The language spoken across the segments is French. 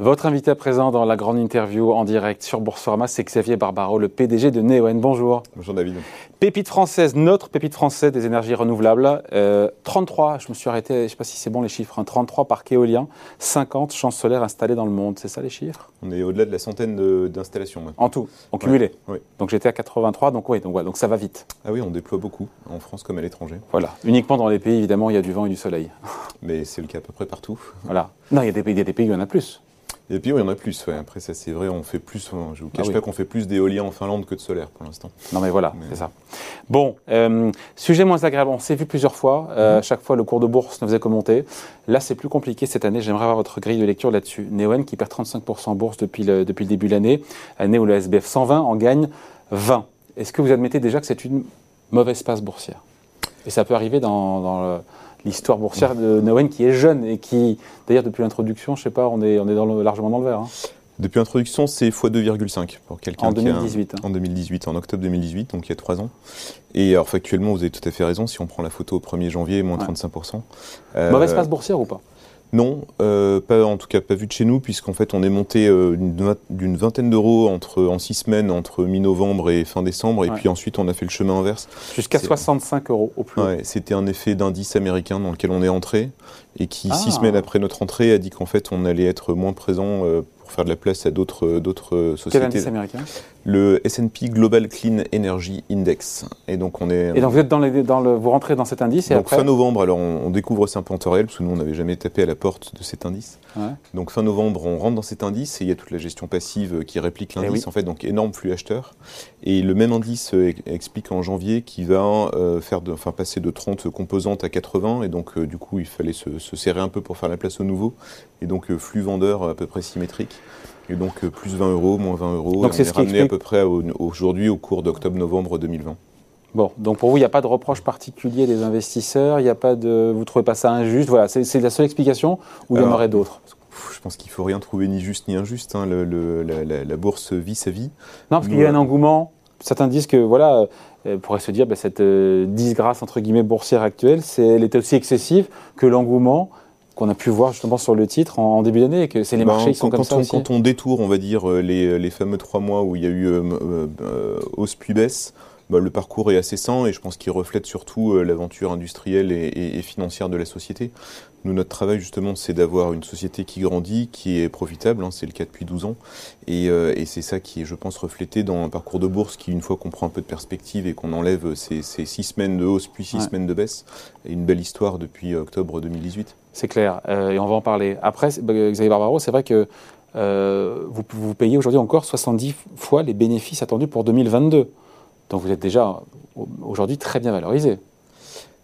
Votre invité à présent dans la grande interview en direct sur Boursorama, c'est Xavier Barbaro, le PDG de Neoen. Bonjour. Bonjour David. Pépite française, notre pépite française des énergies renouvelables. 33, euh, je me suis arrêté, je ne sais pas si c'est bon les chiffres, 33 hein, parcs éoliens, 50 champs solaires installés dans le monde. C'est ça les chiffres? On est au-delà de la centaine d'installations. En tout, en cumulé Oui. Donc j'étais à 83, donc oui, donc, donc ça va vite. Ah oui, on déploie beaucoup, en France comme à l'étranger. Voilà, uniquement dans les pays, évidemment, il y a du vent et du soleil. Mais c'est le cas à peu près partout. Voilà. Non, il y a des pays, il y a des pays où il y en a plus. Et puis, oui, il y en a plus. Après, ça, c'est vrai, on fait plus. Je vous cache ah pas qu'on fait plus d'éolien en Finlande que de solaire pour l'instant. Non, mais voilà, c'est ça. Bon, euh, sujet moins agréable. On s'est vu plusieurs fois. Euh, mhm. Chaque fois, le cours de bourse ne faisait que monter. Là, c'est plus compliqué cette année. J'aimerais avoir votre grille de lecture là-dessus. Neoen qui perd 35% en bourse depuis le, depuis le début de l'année. Année où le SBF 120 en gagne 20. Est-ce que vous admettez déjà que c'est une mauvaise passe boursière? Et ça peut arriver dans, dans le l'histoire boursière de Neoen qui est jeune et qui, d'ailleurs, depuis l'introduction, je sais pas, on est, on est dans le, largement dans le vert. Hein. Depuis l'introduction, c'est x2,5 pour quelqu'un en 2018. Hein. En 2018, en octobre 2018, donc il y a trois ans. Et alors factuellement, vous avez tout à fait raison. Si on prend la photo au 1er janvier, moins 35%. Euh, Mauvaise passe boursière ou pas? Non, euh, pas, en tout cas pas vu de chez nous, puisqu'en fait on est monté euh, d'une vingtaine d'euros entre en six semaines entre mi-novembre et fin décembre, et puis ensuite on a fait le chemin inverse. Jusqu'à 65 euros au plus. Ouais, C'était un effet d'indice américain dans lequel on est entré, et qui six ah. semaines après notre entrée a dit qu'en fait on allait être moins présent euh, pour faire de la place à d'autres d'autres sociétés. Quel indice américain Le S&P Global Clean Energy Index. Et donc on est. Et donc vous êtes dans, les, dans le, vous rentrez dans cet indice et donc fin novembre. Alors on, découvre ça un peu en temps réel parce que nous on n'avait jamais tapé à la porte de cet indice. Donc fin novembre on rentre dans cet indice et il y a toute la gestion passive qui réplique eh l'indice en fait donc énorme flux acheteur. Et le même indice euh, explique en janvier qu'il va euh, faire de, enfin passer de 30 composantes à 80 et donc euh, du coup il fallait se, se, serrer un peu pour faire la place au nouveau et donc flux vendeur à peu près symétrique. Et donc euh, plus 20 euros, moins 20 euros. Donc c'est ce qui ramené à peu près aujourd'hui au cours d'octobre-novembre 2020. Bon, donc pour vous, il n'y a pas de reproche particulier des investisseurs, il n'y a pas de, vous trouvez pas ça injuste Voilà, c'est la seule explication ou il y en aurait d'autres? je pense qu'il ne faut rien trouver ni juste ni injuste. Hein. Le, la, bourse vit sa vie. Non, parce qu'il y a un engouement. Certains disent que, voilà, euh, pourrait se dire, bah, cette euh, disgrâce, entre guillemets, boursière actuelle, elle était aussi excessive que l'engouement qu'on a pu voir justement sur le titre en, début d'année et que c'est les ben, marchés qui sont comme ça aussi. Quand on détourne, on va dire, euh, les, les fameux trois mois où il y a eu euh, euh, hausse puis baisse, bah, le parcours est assez sain et je pense qu'il reflète surtout l'aventure industrielle et, financière de la société. Nous, notre travail justement, c'est d'avoir une société qui grandit, qui est profitable, hein, c'est le cas depuis 12 ans, et, et c'est ça qui est, je pense, reflété dans un parcours de bourse qui, une fois qu'on prend un peu de perspective et qu'on enlève ces, ces, six semaines de hausse puis six semaines de baisse, est une belle histoire depuis octobre 2018. C'est clair, euh, et on va en parler. Après, bah, Xavier Barbaro, c'est vrai que euh, vous, vous, payez aujourd'hui encore 70 fois les bénéfices attendus pour 2022. Donc vous êtes déjà aujourd'hui très bien valorisé.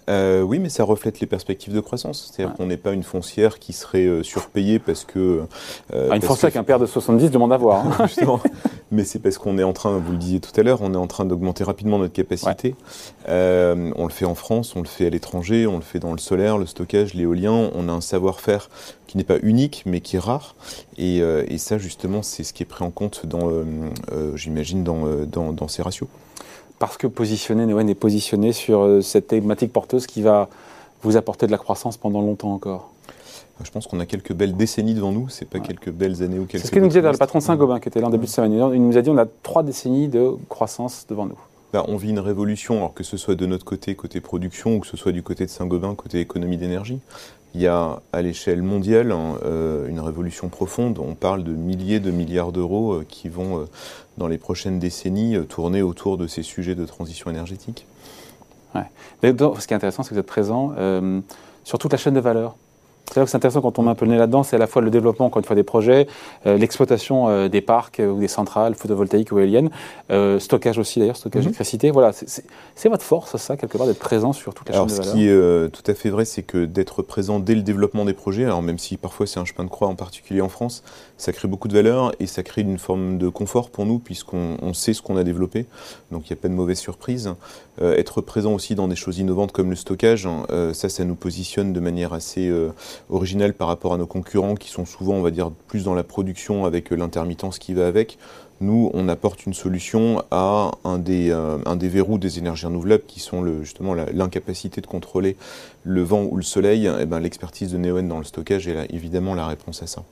Euh, oui, mais ça reflète les perspectives de croissance. C'est-à-dire qu'on n'est pas une foncière qui serait euh, surpayée parce que. Euh, ah, une foncière qu'un père de 70 demande à voir. Hein. Justement. mais c'est parce qu'on est en train, vous le disiez tout à l'heure, on est en train d'augmenter rapidement notre capacité. on le fait en France, on le fait à l'étranger, on le fait dans le solaire, le stockage, l'éolien. On a un savoir-faire qui n'est pas unique, mais qui est rare. Et, et ça, justement, c'est ce qui est pris en compte, dans, j'imagine, dans, dans, dans ces ratios parce que positionner Neoen est positionné sur euh, cette thématique porteuse qui va vous apporter de la croissance pendant longtemps encore je pense qu'on a quelques belles décennies devant nous, c'est pas quelques belles années ou quelques. C'est ce que nous disait le patron Saint-Gobain qui était là en début de semaine. Il nous a dit on a trois décennies de croissance devant nous. Bah, on vit une révolution, alors que ce soit de notre côté, côté production, ou que ce soit du côté de Saint-Gobain, côté économie d'énergie. Il y a à l'échelle mondiale hein, euh, une révolution profonde. On parle de milliers de milliards d'euros euh, qui vont, dans les prochaines décennies, tourner autour de ces sujets de transition énergétique. Ouais. ce qui est intéressant, c'est que vous êtes présent sur toute la chaîne de valeur. C'est vrai que c'est intéressant quand on met un peu le nez là-dedans, c'est à la fois le développement, encore une fois, des projets, euh, l'exploitation euh, des parcs euh, ou des centrales photovoltaïques ou éoliennes, stockage aussi d'ailleurs, stockage mhm. d'électricité. Voilà, c'est votre force, ça, quelque part, d'être présent sur toute la chaîne de valeur. Ce qui est tout à fait vrai, c'est que d'être présent dès le développement des projets, alors même si parfois c'est un chemin de croix, en particulier en France, ça crée beaucoup de valeur et ça crée une forme de confort pour nous, puisqu'on sait ce qu'on a développé, donc il n'y a pas de mauvaise surprise. Être présent aussi dans des choses innovantes comme le stockage, hein, ça, ça nous positionne de manière assez original par rapport à nos concurrents qui sont souvent, on va dire, plus dans la production avec euh, l'intermittence qui va avec. Nous, on apporte une solution à un des, euh, verrous des énergies renouvelables qui sont justement l'incapacité de contrôler le vent ou le soleil. Eh ben, L'expertise de Neoen dans le stockage est évidemment la réponse à ça.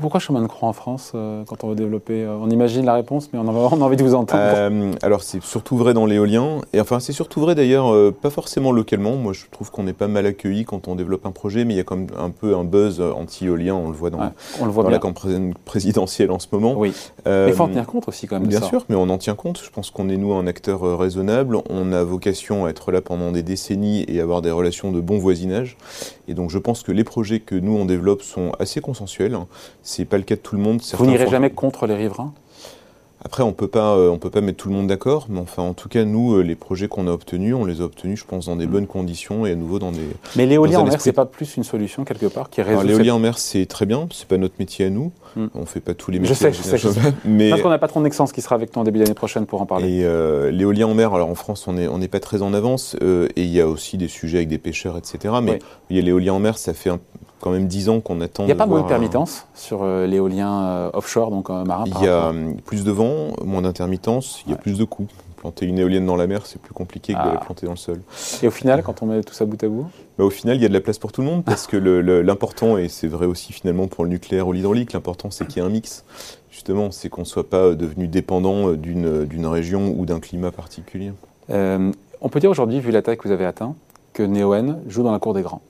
Pourquoi chemin de croix en France euh, quand on veut développer euh, On imagine la réponse, mais on a, on a envie de vous entendre. Euh, alors c'est surtout vrai dans l'éolien, et enfin c'est surtout vrai d'ailleurs pas forcément localement. Moi je trouve qu'on est pas mal accueilli quand on développe un projet, mais il y a comme un peu un buzz anti-éolien, on le voit dans, on le voit dans la campagne présidentielle en ce moment. Oui. mais il faut en tenir compte aussi quand même. Bien sûr, mais on en tient compte. Je pense qu'on est nous un acteur raisonnable. On a vocation à être là pendant des décennies et avoir des relations de bon voisinage. Et donc je pense que les projets que nous on développe sont assez consensuels. C'est pas le cas de tout le monde. Vous n'irez jamais contre les riverains? Après, on peut pas, euh, on peut pas mettre tout le monde d'accord, mais enfin, en tout cas, nous, euh, les projets qu'on a obtenus, on les a obtenus, je pense, dans des mm. bonnes conditions et à nouveau dans des. Mais l'éolien en mer, c'est pas plus une solution quelque part qui résout. L'éolien en mer, c'est très bien, c'est pas notre métier à nous. On mm. On fait pas tous les métiers. Je sais, je sais, je sais. Mais parce qu'on a pas trop Nexence qui sera avec toi en début d'année prochaine pour en parler. Et euh, l'éolien en mer, alors en France, on n'est on est pas très en avance, et il y a aussi des sujets avec des pêcheurs, etc. Mais il y a l'éolien en mer, ça fait un, quand même 10 ans qu'on attend. Il n'y a pas moins de permittence sur euh, l'éolien euh, offshore, donc euh, marin Il y a plus de vent, moins d'intermittence, il y a plus de coûts. Planter une éolienne dans la mer, c'est plus compliqué que de la ah. planter dans le sol. Et au final, quand on met tout ça bout à bout? Bah, Au final, il y a de la place pour tout le monde, parce que l'important, et c'est vrai aussi finalement pour le nucléaire ou l'hydraulique, l'important c'est qu'il y ait un mix. Justement, c'est qu'on ne soit pas devenu dépendant d'une région ou d'un climat particulier. on peut dire aujourd'hui, vu la taille que vous avez atteint, que Neoen joue dans la cour des grands.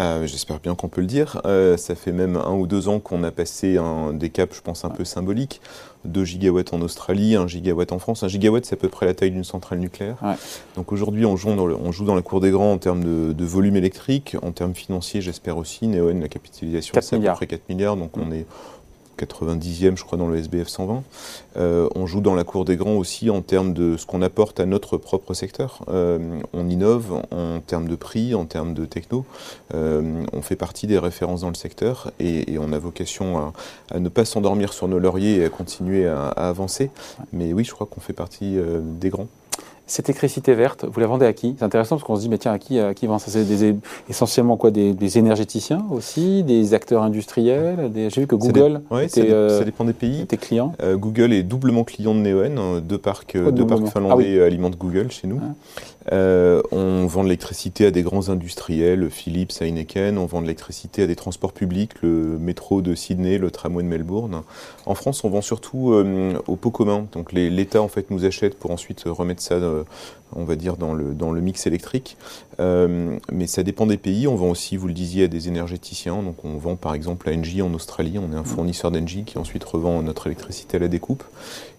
Euh, j'espère bien qu'on peut le dire. Euh, ça fait même un ou deux ans qu'on a passé un, des caps, je pense, un peu symboliques. 2 gigawatts en Australie, 1 gigawatt en France. 1 gigawatt, c'est à peu près la taille d'une centrale nucléaire. Donc aujourd'hui, on, joue dans on joue dans la cour des grands en termes de, volume électrique, en termes financiers, j'espère aussi. Neoen, la capitalisation, c'est à peu près 4 milliards. Donc mm. on est 90e, je crois, dans le SBF 120. Euh, on joue dans la cour des grands aussi en termes de ce qu'on apporte à notre propre secteur. Euh, on innove en termes de prix, en termes de techno. Euh, on fait partie des références dans le secteur et, on a vocation à, ne pas s'endormir sur nos lauriers et à continuer à avancer. Mais oui, je crois qu'on fait partie des grands. Cette électricité verte, vous la vendez à qui? C'est intéressant parce qu'on se dit, mais tiens, à qui, à qui vend ça? C'est essentiellement quoi des, énergéticiens aussi, des acteurs industriels J'ai vu que Google était, ça, dépend des pays. était client. Euh, Google est doublement client de Neoen. Hein, deux parcs, deux parcs finlandais ah alimentent Google chez nous. Ah. Euh, on vend de l'électricité à des grands industriels, Philips, Heineken. On vend de l'électricité à des transports publics, le métro de Sydney, le tramway de Melbourne. En France, on vend surtout euh, au pot commun. Donc l'État en fait nous achète pour ensuite remettre ça, euh, on va dire, dans le, dans le mix électrique. mais ça dépend des pays. On vend aussi, vous le disiez, à des énergéticiens. Donc on vend par exemple à Engie en Australie. On est un fournisseur d'Engie qui ensuite revend notre électricité à la découpe.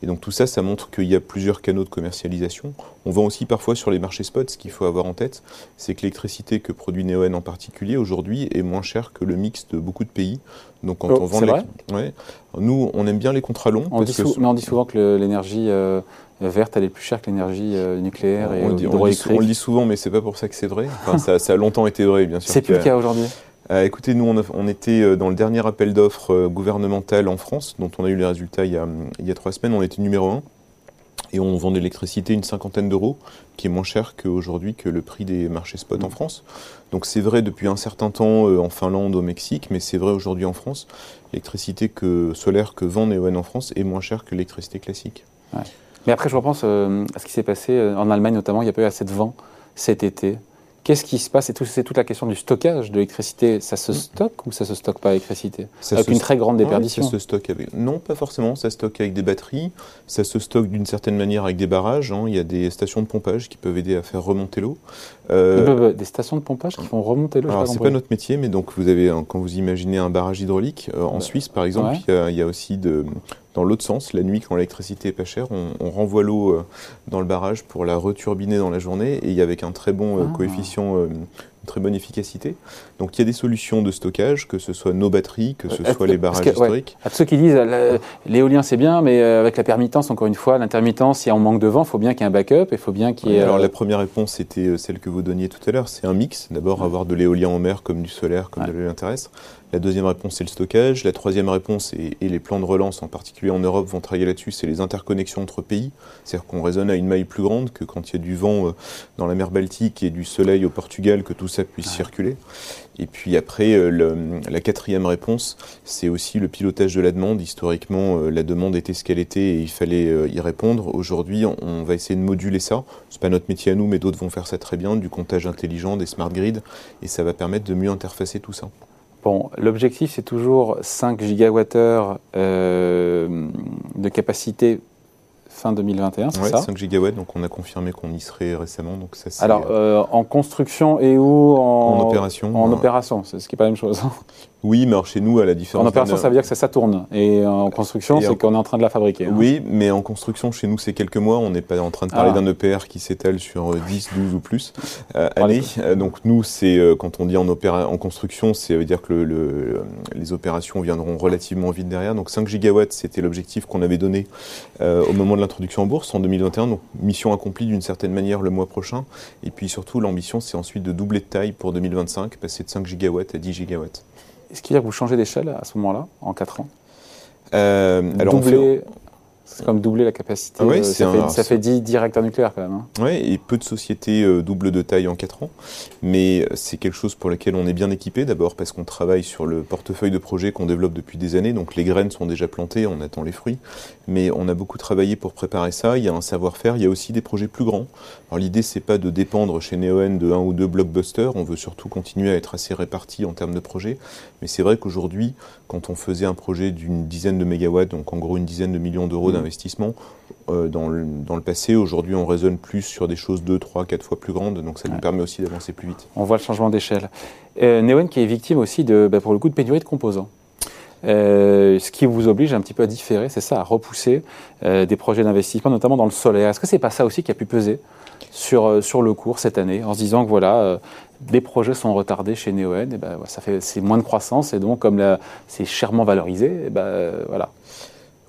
Et donc tout ça, ça montre qu'il y a plusieurs canaux de commercialisation. On vend aussi parfois sur les marchés spot. Ce qu'il faut avoir en tête, c'est que l'électricité que produit Neoen en particulier aujourd'hui est moins chère que le mix de beaucoup de pays. Donc quand oh, on vend vrai? Ouais. nous, on aime bien les contrats longs. On dit mais on dit souvent que l'énergie euh, verte elle est plus chère que l'énergie euh, nucléaire et on, dit, on, le dit souvent, mais c'est pas pour ça que c'est vrai. ça, ça, a longtemps été vrai, bien sûr. C'est plus le cas aujourd'hui. Euh, écoutez, nous, on, était euh, dans le dernier appel d'offres euh, gouvernemental en France, dont on a eu les résultats il y a, trois semaines. On était numéro un. Et on vend de l'électricité une cinquantaine d'euros, qui est moins cher qu'aujourd'hui que le prix des marchés spot en mmh. France. Donc c'est vrai depuis un certain temps en Finlande, au Mexique, mais c'est vrai aujourd'hui en France. L'électricité que, solaire que vend Neoen en France est moins chère que l'électricité classique. Mais après, je repense à ce qui s'est passé en Allemagne notamment. Il n'y a pas eu assez de vent cet été. Qu'est-ce qui se passe? C'est toute la question du stockage de l'électricité. Ça se mm. stocke ou ça se stocke pas l'électricité? Avec une très grande déperdition. ça se stocke avec... Non, pas forcément. Ça se stocke avec des batteries. Ça se stocke d'une certaine manière avec des barrages. Hein. Il y a des stations de pompage qui peuvent aider à faire remonter l'eau. Euh... Des stations de pompage qui font remonter l'eau. Alors c'est pas notre métier, mais donc vous avez quand vous imaginez un barrage hydraulique euh, en bah, Suisse par exemple, il, y a, aussi de dans l'autre sens, la nuit quand l'électricité est pas chère, on, renvoie l'eau euh, dans le barrage pour la returbiner dans la journée et avec un très bon euh, ah. coefficient une très bonne efficacité. Donc il y a des solutions de stockage, que ce soit nos batteries, que ce soit les barrages historiques. À ceux qui disent l'éolien c'est bien, mais avec la permittence, encore une fois, l'intermittence, si on manque de vent, il faut bien qu'il y ait un backup, il faut bien qu'il y ait. alors la première réponse était celle que vous donniez tout à l'heure, c'est un mix. D'abord avoir de l'éolien en mer comme du solaire, comme de l'éolien terrestre. La deuxième réponse, c'est le stockage. La troisième réponse, et, les plans de relance, en particulier en Europe, vont travailler là-dessus, c'est les interconnexions entre pays. C'est-à-dire qu'on raisonne à une maille plus grande que quand il y a du vent euh, dans la mer Baltique et du soleil au Portugal, que tout ça puisse circuler. Et puis après, euh, la quatrième réponse, c'est aussi le pilotage de la demande. Historiquement, euh, la demande était ce qu'elle était et il fallait y répondre. Aujourd'hui, on va essayer de moduler ça. C'est pas notre métier à nous, mais d'autres vont faire ça très bien, du comptage intelligent, des smart grids, et ça va permettre de mieux interfacer tout ça. Bon, l'objectif, c'est toujours 5 gigawattheures euh, de capacité fin 2021, c'est Ouais, ça 5 gigawatts, donc on a confirmé qu'on y serait récemment. Donc ça, Alors, euh, euh, en construction et où en, opération. En euh, opération, c'est ce qui n'est pas la même chose. Oui, mais alors chez nous, à la différence. En opération, ça veut dire que ça, ça tourne. Et en construction, Et c'est en- qu'on est en train de la fabriquer. hein. Oui, mais en construction, chez nous, c'est quelques mois. On n'est pas en train de parler Ah. d'un EPR qui s'étale sur euh, 10, 12 ou plus euh, années. Euh, donc nous, c'est euh, quand on dit en, opéra en construction, ça veut dire que le, le- les opérations viendront relativement vite derrière. Donc 5 gigawatts, c'était l'objectif qu'on avait donné euh, au moment de l'introduction en bourse en 2021. Donc mission accomplie d'une certaine manière le mois prochain. Et puis surtout, l'ambition, c'est ensuite de doubler de taille pour 2025, passer de 5 gigawatts à 10 gigawatts. Est-ce qu'il y a que vous changez d'échelle à ce moment-là, en 4 ans? Euh, alors on fait- c'est comme doubler la capacité. Ah oui, euh, ça, un- fait, ça fait 10, 10 réacteurs nucléaires quand même. hein. Ouais, et peu de sociétés euh, doublent de taille en 4 ans, mais c'est quelque chose pour lequel on est bien équipé, d'abord parce qu'on travaille sur le portefeuille de projets qu'on développe depuis des années, donc les graines sont déjà plantées, on attend les fruits, mais on a beaucoup travaillé pour préparer ça, il y a un savoir-faire, il y a aussi des projets plus grands. Alors l'idée c'est pas de dépendre chez Neoen de un ou deux blockbusters, on veut surtout continuer à être assez répartis en termes de projets, mais c'est vrai qu'aujourd'hui, quand on faisait un projet d'une dizaine de mégawatts, donc en gros une dizaine de millions d'euros Mhm. D'investissement, euh, dans, le, dans le passé. Aujourd'hui, on raisonne plus sur des choses 2, 3, 4 fois plus grandes, donc ça nous permet aussi d'avancer plus vite. On voit le changement d'échelle. Euh, Neoen qui est victime aussi, de, bah, pour le coup, de pénurie de composants. Euh, ce qui vous oblige un petit peu à différer, c'est ça, à repousser euh, des projets d'investissement, notamment dans le solaire. Est-ce que c'est pas ça aussi qui a pu peser sur, sur le cours cette année, en se disant que voilà, euh, des projets sont retardés chez Neoen, et ben, ça fait c'est moins de croissance, et donc comme c'est chèrement valorisé, et ben, voilà.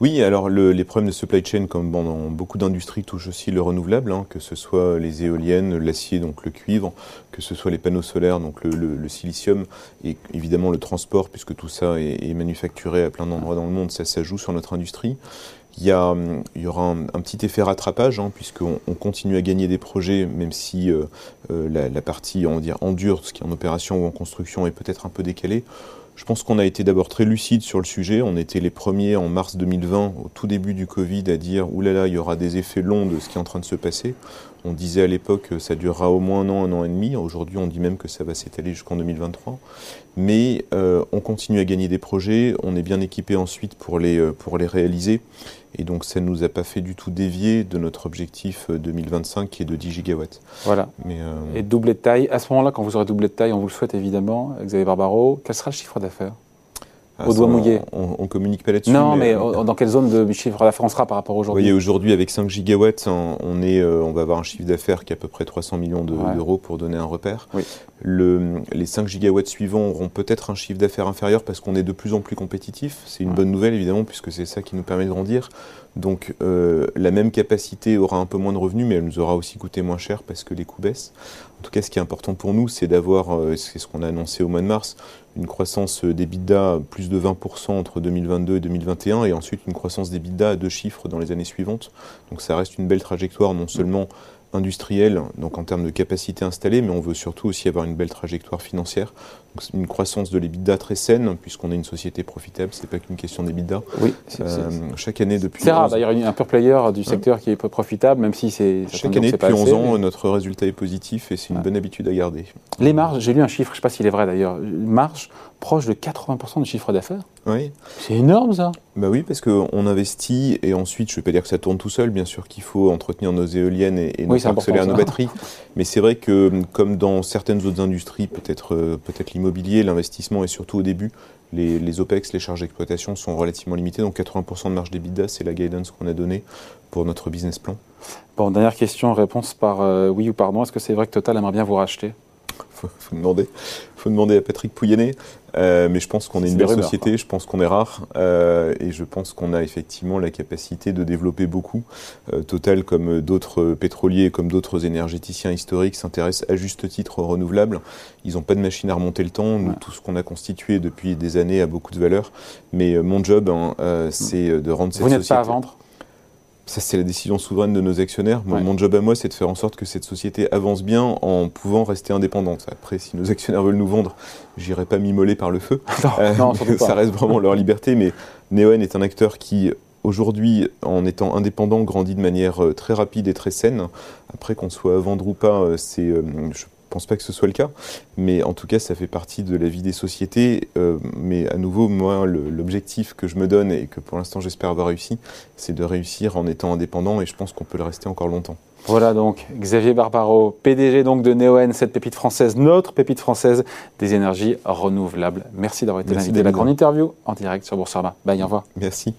Oui, alors le- les problèmes de supply chain, comme bon, dans beaucoup d'industries, touchent aussi le renouvelable, hein, que ce soit les éoliennes, l'acier, donc le cuivre, que ce soit les panneaux solaires, donc le, le- le silicium, et évidemment le transport, puisque tout ça est, est manufacturé à plein d'endroits dans le monde, ça, ça joue sur notre industrie. Il y, a, il y aura un, un petit effet rattrapage, hein, puisqu'on on continue à gagner des projets, même si euh, euh, la, la partie on va dire, en dur, ce qui est en opération ou en construction, est peut-être un peu décalée. Je pense qu'on a été d'abord très lucide sur le sujet. On était les premiers en mars 2020, au tout début du Covid, à dire oulala, il y aura des effets longs de ce qui est en train de se passer. On disait à l'époque que ça durera au moins un an, un an et demi. Aujourd'hui, on dit même que ça va s'étaler jusqu'en 2023. Mais euh, on continue à gagner des projets. On est bien équipé ensuite pour les, euh, pour les réaliser. Et donc, ça ne nous a pas fait du tout dévier de notre objectif euh, 2025 qui est de 10 gigawatts. voilà. Mais, euh, Et doubler de taille. À ce moment-là, quand vous aurez doublé de taille, on vous le souhaite évidemment, Xavier Barbaro, quel sera le chiffre d'affaires? Ah, au ça, doigt on- mouillé. On, on communique pas là-dessus. Non, mais euh, dans quelle zone de chiffre d'affaires on sera par rapport à Vous aujourd'hui voyez, aujourd'hui, avec 5 gigawatts, on, on est, euh, on va avoir un chiffre d'affaires qui est à peu près 300 millions de- Ouais. d'euros pour donner un repère. Oui. Le, les 5 gigawatts suivants auront peut-être un chiffre d'affaires inférieur parce qu'on est de plus en plus compétitif. C'est une Ouais. bonne nouvelle, évidemment, puisque c'est ça qui nous permet de grandir. Donc, euh, la même capacité aura un peu moins de revenus, mais elle nous aura aussi coûté moins cher parce que les coûts baissent. En tout cas, ce qui est important pour nous, c'est d'avoir, euh, c'est ce qu'on a annoncé au mois de mars, une croissance des d'EBITDA plus de 20% entre 2022 et 2021, et ensuite une croissance des d'EBITDA à deux chiffres dans les années suivantes. Donc ça reste une belle trajectoire, non seulement industrielle, donc en termes de capacité installée, mais on veut surtout aussi avoir une belle trajectoire financière. Une croissance de l'EBITDA très saine, puisqu'on est une société profitable, c'est pas qu'une question d'EBITDA. Oui, c'est Euh, chaque année depuis c'est rare 11 d'ailleurs un pure player du secteur qui est peu profitable, même si c'est. Chaque année, depuis pas 11 assez, ans, mais- notre résultat est positif et c'est une bonne habitude à garder. Les marges, j'ai lu un chiffre, je ne sais pas s'il est vrai d'ailleurs, marge proche de 80% du chiffre d'affaires. Oui, C'est énorme ça Bah oui, parce qu'on investit et ensuite, je ne vais pas dire que ça tourne tout seul, bien sûr qu'il faut entretenir nos éoliennes et, et nos Oui, nos ça. batteries. Mais c'est vrai que, comme dans certaines autres industries, peut-être euh, peut-être l'immobilier, l'investissement et surtout au début, les, les OPEX, les charges d'exploitation sont relativement limitées. Donc 80% de marge d'EBITDA, c'est la guidance qu'on a donnée pour notre business plan. Bon, dernière question, réponse par euh, oui ou par non. Est-ce que c'est vrai que Total aimerait bien vous racheter? Faut, faut demander, faut demander à Patrick Pouyanné. Euh, mais je pense qu'on est une belle société, je pense qu'on est rare, euh, et je pense qu'on a effectivement la capacité de développer beaucoup. Euh, Total, comme d'autres pétroliers, comme d'autres énergéticiens historiques, s'intéressent à juste titre aux renouvelables. Ils n'ont pas de machine à remonter le temps. Nous, Ouais. tout ce qu'on a constitué depuis des années a beaucoup de valeur. Mais mon job, hein, euh, c'est de rendre cette Vous n'êtes société. pas à vendre? Ça, c'est la décision souveraine de nos actionnaires. Ouais. Mon job à moi, c'est de faire en sorte que cette société avance bien en pouvant rester indépendante. Après, si nos actionnaires veulent nous vendre, j'irai pas m'immoler par le feu. Non, Euh, non, ça reste vraiment leur liberté. Mais Neoen est un acteur qui, aujourd'hui, en étant indépendant, grandit de manière euh, très rapide et très saine. Après, qu'on soit à vendre ou pas, euh, c'est, je pense pas que ce soit le cas, mais en tout cas, ça fait partie de la vie des sociétés. Euh, mais à nouveau, moi, l'objectif que je me donne et que pour l'instant j'espère avoir réussi, c'est de réussir en étant indépendant et je pense qu'on peut le rester encore longtemps. Voilà donc Xavier Barbaro, PDG donc de Neoen, cette pépite française, notre pépite française des énergies renouvelables. Merci d'avoir été l'invité de la grande interview en direct sur Boursorama. Bye, au revoir. Merci.